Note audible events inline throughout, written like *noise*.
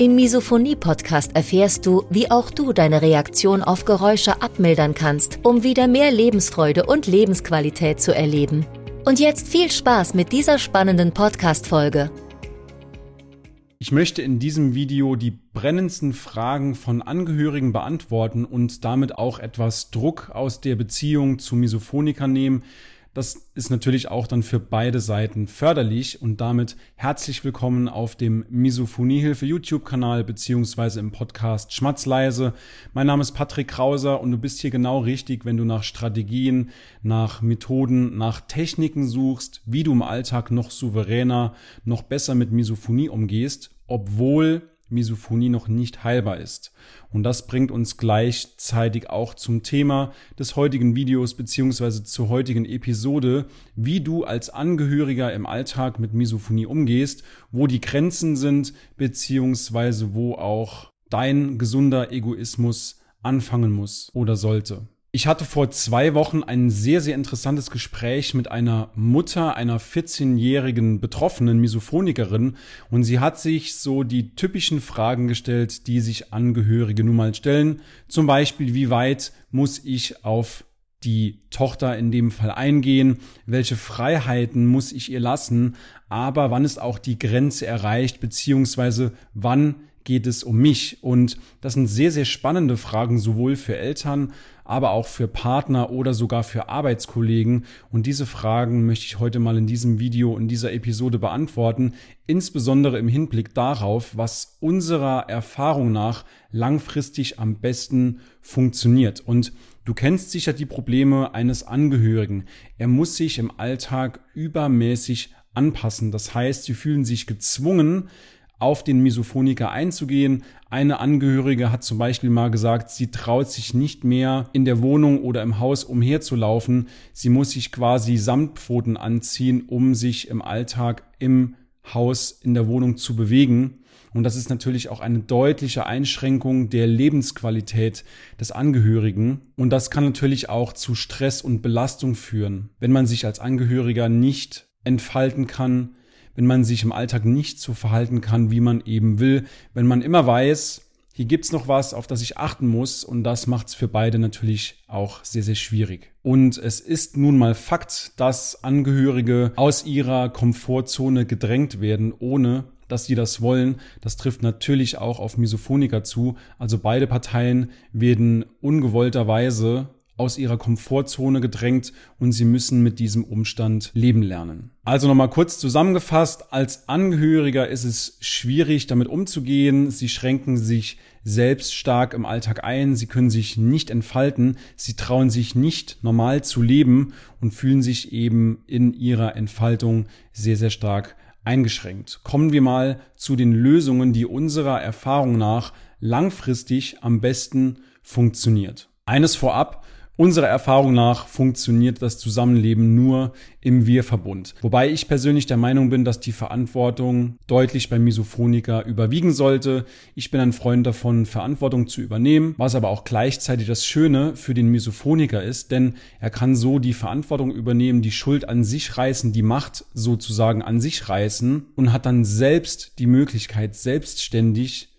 Im Misophonie-Podcast erfährst du, wie auch du deine Reaktion auf Geräusche abmildern kannst, um wieder mehr Lebensfreude und Lebensqualität zu erleben. Und jetzt viel Spaß mit dieser spannenden Podcast-Folge. Ich möchte in diesem Video die brennendsten Fragen von Angehörigen beantworten und damit auch etwas Druck aus der Beziehung zu Misophonikern nehmen, das ist natürlich auch dann für beide Seiten förderlich und damit herzlich willkommen auf dem Misophoniehilfe YouTube-Kanal beziehungsweise im Podcast Schmatzleise. Mein Name ist Patrick Krauser und du bist hier genau richtig, wenn du nach Strategien, nach Methoden, nach Techniken suchst, wie du im Alltag noch souveräner, noch besser mit Misophonie umgehst, obwohl Misophonie noch nicht heilbar ist. Und das bringt uns gleichzeitig auch zum Thema des heutigen Videos beziehungsweise zur heutigen Episode, wie du als Angehöriger im Alltag mit Misophonie umgehst, wo die Grenzen sind beziehungsweise wo auch dein gesunder Egoismus anfangen muss oder sollte. Ich hatte vor zwei Wochen ein sehr, sehr interessantes Gespräch mit einer Mutter einer 14-jährigen betroffenen Misophonikerin und sie hat sich so die typischen Fragen gestellt, die sich Angehörige nun mal stellen. Zum Beispiel, wie weit muss ich auf die Tochter in dem Fall eingehen, welche Freiheiten muss ich ihr lassen, aber wann ist auch die Grenze erreicht, beziehungsweise wann geht es um mich? Und das sind sehr, sehr spannende Fragen, sowohl für Eltern aber auch für Partner oder sogar für Arbeitskollegen. Und diese Fragen möchte ich heute mal in diesem Video, in dieser Episode beantworten, insbesondere im Hinblick darauf, was unserer Erfahrung nach langfristig am besten funktioniert. Und Du kennst sicher die Probleme eines Angehörigen. Er muss sich im Alltag übermäßig anpassen. Das heißt, sie fühlen sich gezwungen, auf den Misophoniker einzugehen. Eine Angehörige hat zum Beispiel mal gesagt, sie traut sich nicht mehr in der Wohnung oder im Haus umherzulaufen. Sie muss sich quasi Samtpfoten anziehen, um sich im Alltag im Haus in der Wohnung zu bewegen. Und das ist natürlich auch eine deutliche Einschränkung der Lebensqualität des Angehörigen. Und das kann natürlich auch zu Stress und Belastung führen, wenn man sich als Angehöriger nicht entfalten kann, wenn man sich im Alltag nicht so verhalten kann, wie man eben will, wenn man immer weiß, hier gibt's noch was, auf das ich achten muss und das macht's für beide natürlich auch sehr, sehr schwierig. Und es ist nun mal Fakt, dass Angehörige aus ihrer Komfortzone gedrängt werden, ohne dass sie das wollen. Das trifft natürlich auch auf Misophoniker zu. Also beide Parteien werden ungewollterweise aus ihrer Komfortzone gedrängt und sie müssen mit diesem Umstand leben lernen. Also nochmal kurz zusammengefasst, als Angehöriger ist es schwierig damit umzugehen. Sie schränken sich selbst stark im Alltag ein, sie können sich nicht entfalten, sie trauen sich nicht normal zu leben und fühlen sich eben in ihrer Entfaltung sehr, sehr stark eingeschränkt. Kommen wir mal zu den Lösungen, die unserer Erfahrung nach langfristig am besten funktioniert. Eines vorab, Unserer Erfahrung nach funktioniert das Zusammenleben nur im Wir-Verbund. Wobei ich persönlich der Meinung bin, dass die Verantwortung deutlich beim Misophoniker überwiegen sollte. Ich bin ein Freund davon, Verantwortung zu übernehmen, was aber auch gleichzeitig das Schöne für den Misophoniker ist, denn er kann so die Verantwortung übernehmen, die Schuld an sich reißen, die Macht sozusagen an sich reißen und hat dann selbst die Möglichkeit, selbstständig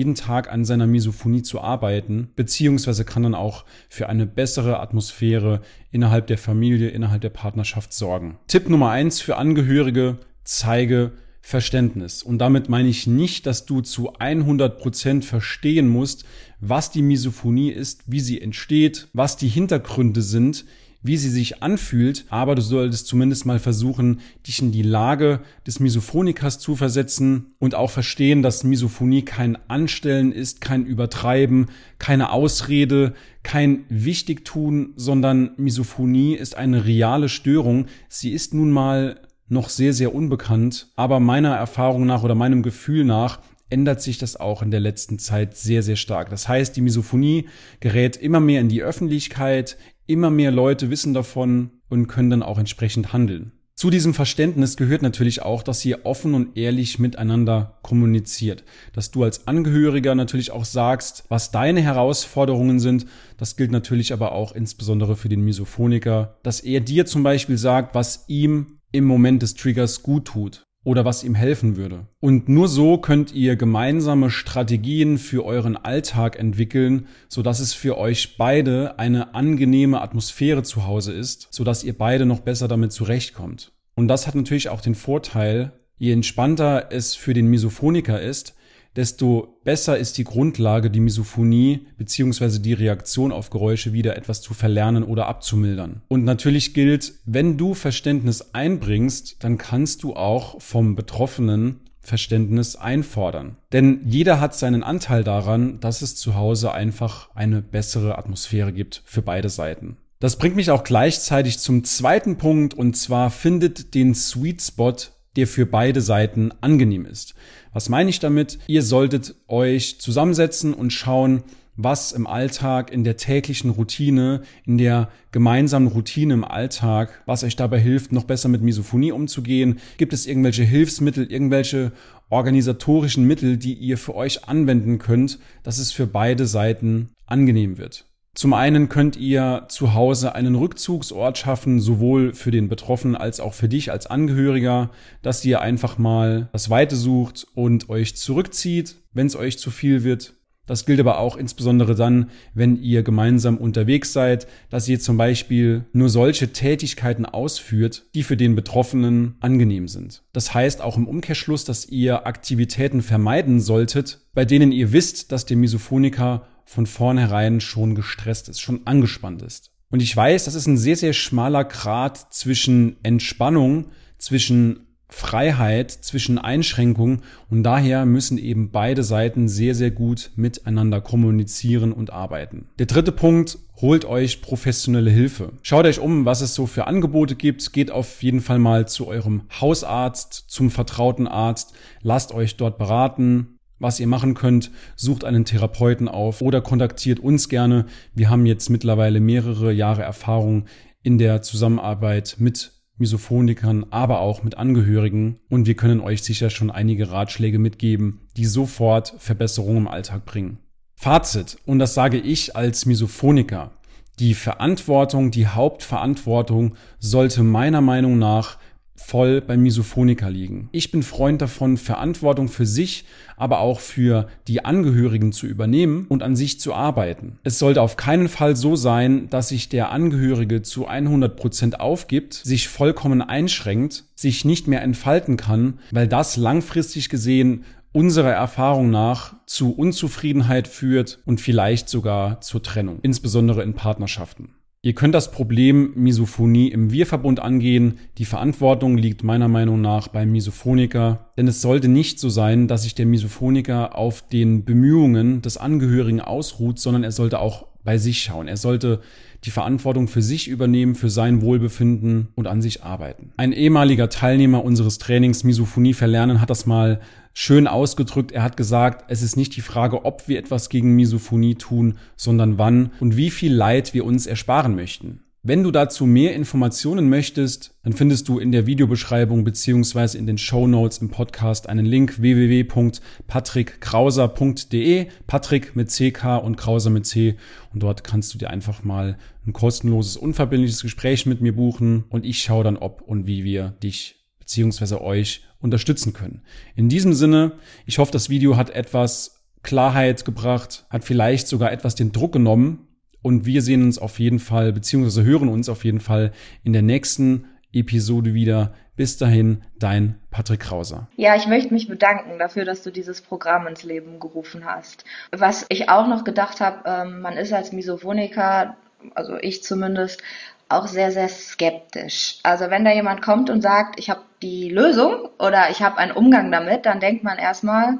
jeden Tag an seiner Misophonie zu arbeiten, beziehungsweise kann dann auch für eine bessere Atmosphäre innerhalb der Familie, innerhalb der Partnerschaft sorgen. Tipp Nummer eins für Angehörige, zeige Verständnis. Und damit meine ich nicht, dass du zu 100 Prozent verstehen musst, was die Misophonie ist, wie sie entsteht, was die Hintergründe sind, wie sie sich anfühlt, aber du solltest zumindest mal versuchen, dich in die Lage des Misophonikers zu versetzen und auch verstehen, dass Misophonie kein Anstellen ist, kein Übertreiben, keine Ausrede, kein Wichtigtun, sondern Misophonie ist eine reale Störung. Sie ist nun mal noch sehr, sehr unbekannt, aber meiner Erfahrung nach oder meinem Gefühl nach ändert sich das auch in der letzten Zeit sehr, sehr stark. Das heißt, die Misophonie gerät immer mehr in die Öffentlichkeit, immer mehr Leute wissen davon und können dann auch entsprechend handeln. Zu diesem Verständnis gehört natürlich auch, dass ihr offen und ehrlich miteinander kommuniziert. Dass du als Angehöriger natürlich auch sagst, was deine Herausforderungen sind. Das gilt natürlich aber auch insbesondere für den Misophoniker, dass er dir zum Beispiel sagt, was ihm im Moment des Triggers gut tut oder was ihm helfen würde. Und nur so könnt ihr gemeinsame Strategien für euren Alltag entwickeln, so dass es für euch beide eine angenehme Atmosphäre zu Hause ist, so dass ihr beide noch besser damit zurechtkommt. Und das hat natürlich auch den Vorteil, je entspannter es für den Misophoniker ist, desto besser ist die Grundlage, die Misophonie bzw. die Reaktion auf Geräusche wieder etwas zu verlernen oder abzumildern. Und natürlich gilt, wenn du Verständnis einbringst, dann kannst du auch vom Betroffenen Verständnis einfordern. Denn jeder hat seinen Anteil daran, dass es zu Hause einfach eine bessere Atmosphäre gibt für beide Seiten. Das bringt mich auch gleichzeitig zum zweiten Punkt und zwar findet den Sweet Spot der für beide Seiten angenehm ist. Was meine ich damit? Ihr solltet euch zusammensetzen und schauen, was im Alltag, in der täglichen Routine, in der gemeinsamen Routine im Alltag, was euch dabei hilft, noch besser mit Misophonie umzugehen. Gibt es irgendwelche Hilfsmittel, irgendwelche organisatorischen Mittel, die ihr für euch anwenden könnt, dass es für beide Seiten angenehm wird? Zum einen könnt ihr zu Hause einen Rückzugsort schaffen, sowohl für den Betroffenen als auch für dich als Angehöriger, dass ihr einfach mal das Weite sucht und euch zurückzieht, wenn es euch zu viel wird. Das gilt aber auch insbesondere dann, wenn ihr gemeinsam unterwegs seid, dass ihr zum Beispiel nur solche Tätigkeiten ausführt, die für den Betroffenen angenehm sind. Das heißt auch im Umkehrschluss, dass ihr Aktivitäten vermeiden solltet, bei denen ihr wisst, dass der Misophoniker von vornherein schon gestresst ist, schon angespannt ist. Und ich weiß, das ist ein sehr, sehr schmaler Grad zwischen Entspannung, zwischen Freiheit, zwischen Einschränkung und daher müssen eben beide Seiten sehr, sehr gut miteinander kommunizieren und arbeiten. Der dritte Punkt, holt euch professionelle Hilfe. Schaut euch um, was es so für Angebote gibt. Geht auf jeden Fall mal zu eurem Hausarzt, zum vertrauten Arzt. Lasst euch dort beraten was ihr machen könnt, sucht einen Therapeuten auf oder kontaktiert uns gerne. Wir haben jetzt mittlerweile mehrere Jahre Erfahrung in der Zusammenarbeit mit Misophonikern, aber auch mit Angehörigen und wir können euch sicher schon einige Ratschläge mitgeben, die sofort Verbesserungen im Alltag bringen. Fazit, und das sage ich als Misophoniker, die Verantwortung, die Hauptverantwortung sollte meiner Meinung nach voll beim Misophoniker liegen. Ich bin Freund davon, Verantwortung für sich, aber auch für die Angehörigen zu übernehmen und an sich zu arbeiten. Es sollte auf keinen Fall so sein, dass sich der Angehörige zu 100 Prozent aufgibt, sich vollkommen einschränkt, sich nicht mehr entfalten kann, weil das langfristig gesehen unserer Erfahrung nach zu Unzufriedenheit führt und vielleicht sogar zur Trennung, insbesondere in Partnerschaften. Ihr könnt das Problem Misophonie im Wir-Verbund angehen. Die Verantwortung liegt meiner Meinung nach beim Misophoniker, denn es sollte nicht so sein, dass sich der Misophoniker auf den Bemühungen des Angehörigen ausruht, sondern er sollte auch bei sich schauen. Er sollte die Verantwortung für sich übernehmen, für sein Wohlbefinden und an sich arbeiten. Ein ehemaliger Teilnehmer unseres Trainings Misophonie verlernen hat das mal schön ausgedrückt. Er hat gesagt, es ist nicht die Frage, ob wir etwas gegen Misophonie tun, sondern wann und wie viel Leid wir uns ersparen möchten. Wenn du dazu mehr Informationen möchtest, dann findest du in der Videobeschreibung beziehungsweise in den Show Notes im Podcast einen Link www.patrickkrauser.de, Patrick mit CK und Krauser mit C und dort kannst du dir einfach mal ein kostenloses, unverbindliches Gespräch mit mir buchen und ich schaue dann, ob und wie wir dich beziehungsweise euch unterstützen können. In diesem Sinne, ich hoffe, das Video hat etwas Klarheit gebracht, hat vielleicht sogar etwas den Druck genommen und wir sehen uns auf jeden Fall, beziehungsweise hören uns auf jeden Fall in der nächsten Episode wieder. Bis dahin, dein Patrick Krauser. Ja, ich möchte mich bedanken dafür, dass du dieses Programm ins Leben gerufen hast. Was ich auch noch gedacht habe, ähm, man ist als Misophoniker, also ich zumindest, auch sehr, sehr skeptisch. Also wenn da jemand kommt und sagt, ich habe die Lösung oder ich habe einen Umgang damit, dann denkt man erstmal,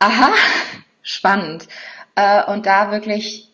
aha, *laughs* spannend. Äh, und da wirklich